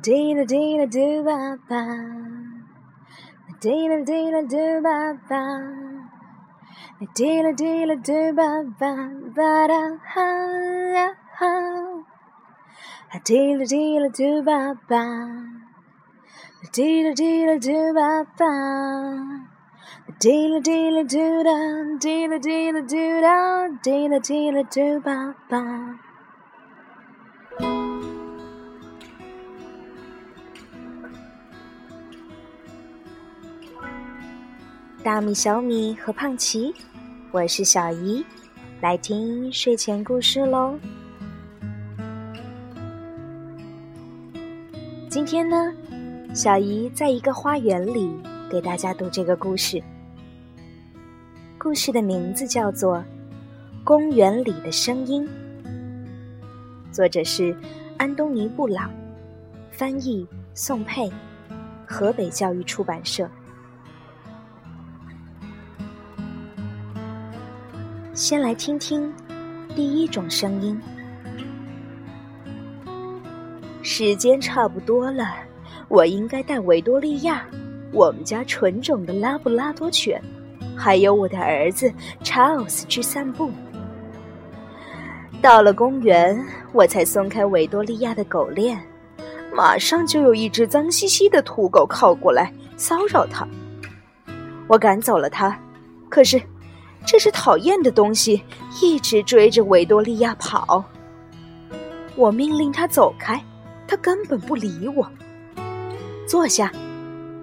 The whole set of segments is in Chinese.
滴啦滴啦嘟吧吧，滴啦滴啦嘟吧吧，滴啦滴啦嘟吧吧吧哒哈呀哈，滴啦滴啦嘟吧吧，滴啦滴啦嘟吧吧，滴啦滴大米、小米和胖奇，我是小姨，来听睡前故事喽。今天呢，小姨在一个花园里给大家读这个故事。故事的名字叫做《公园里的声音》，作者是安东尼·布朗，翻译宋佩，河北教育出版社。先来听听第一种声音。时间差不多了，我应该带维多利亚，我们家纯种的拉布拉多犬，还有我的儿子查尔斯去散步。到了公园，我才松开维多利亚的狗链，马上就有一只脏兮兮的土狗靠过来骚扰它。我赶走了它，可是。这是讨厌的东西，一直追着维多利亚跑。我命令他走开，他根本不理我。坐下，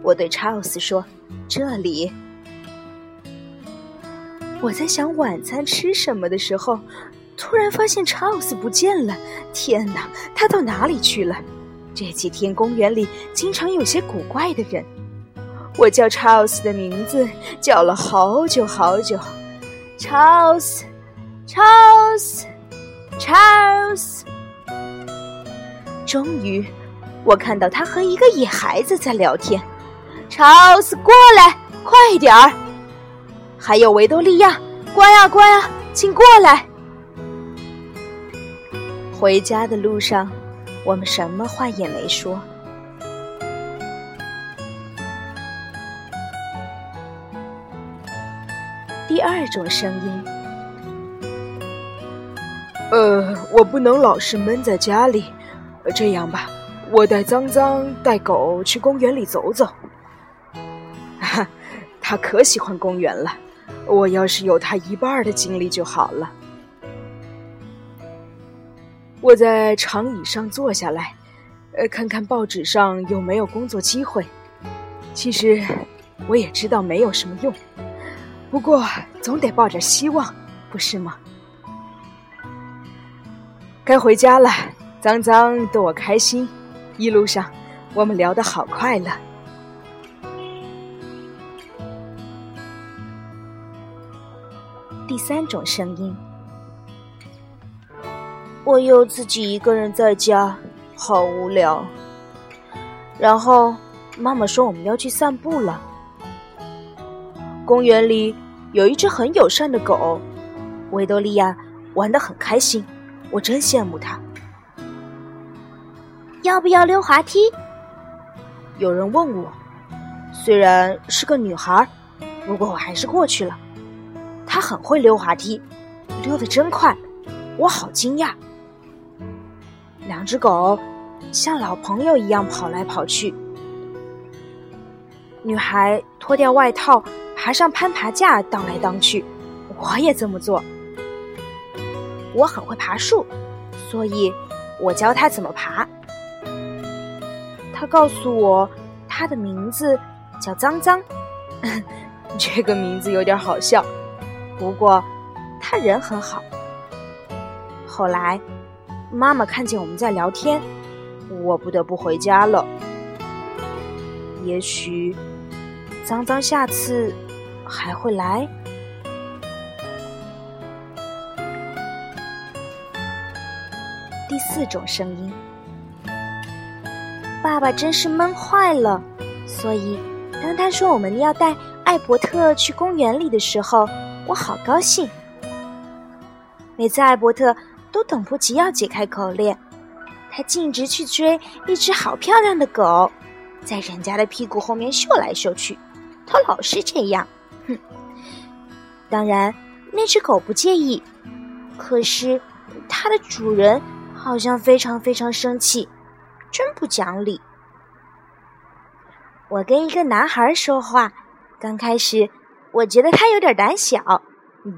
我对查尔斯说：“这里。”我在想晚餐吃什么的时候，突然发现查尔斯不见了。天哪，他到哪里去了？这几天公园里经常有些古怪的人。我叫查尔斯的名字，叫了好久好久。Charles，Charles，Charles。终于，我看到他和一个野孩子在聊天。Charles，过来，快点儿！还有维多利亚，乖啊乖啊，请过来。回家的路上，我们什么话也没说。第二种声音，呃，我不能老是闷在家里。这样吧，我带脏脏带狗去公园里走走。哈，他可喜欢公园了。我要是有他一半的精力就好了。我在长椅上坐下来，呃，看看报纸上有没有工作机会。其实，我也知道没有什么用。不过，总得抱着希望，不是吗？该回家了，脏脏逗我开心。一路上，我们聊得好快乐。第三种声音，我又自己一个人在家，好无聊。然后，妈妈说我们要去散步了。公园里。有一只很友善的狗，维多利亚玩得很开心，我真羡慕它。要不要溜滑梯？有人问我，虽然是个女孩，不过我还是过去了。她很会溜滑梯，溜得真快，我好惊讶。两只狗像老朋友一样跑来跑去。女孩脱掉外套。爬上攀爬架，荡来荡去，我也这么做。我很会爬树，所以我教他怎么爬。他告诉我，他的名字叫脏脏，这个名字有点好笑，不过他人很好。后来，妈妈看见我们在聊天，我不得不回家了。也许，脏脏下次。还会来。第四种声音，爸爸真是闷坏了。所以，当他说我们要带艾伯特去公园里的时候，我好高兴。每次艾伯特都等不及要解开口链，他径直去追一只好漂亮的狗，在人家的屁股后面嗅来嗅去。他老是这样，当然，那只狗不介意，可是它的主人好像非常非常生气，真不讲理。我跟一个男孩说话，刚开始我觉得他有点胆小，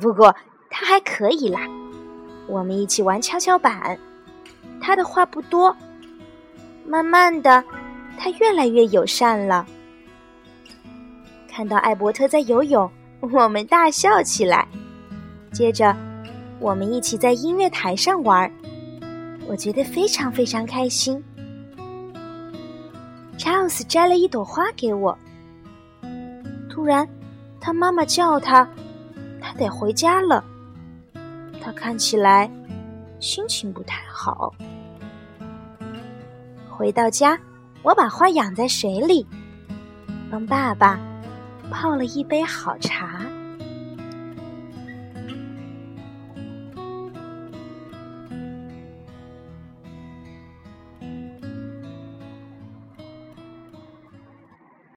不过他还可以啦。我们一起玩跷跷板，他的话不多，慢慢的，他越来越友善了。看到艾伯特在游泳，我们大笑起来。接着，我们一起在音乐台上玩，我觉得非常非常开心。查尔斯摘了一朵花给我。突然，他妈妈叫他，他得回家了。他看起来心情不太好。回到家，我把花养在水里，帮爸爸泡了一杯好茶。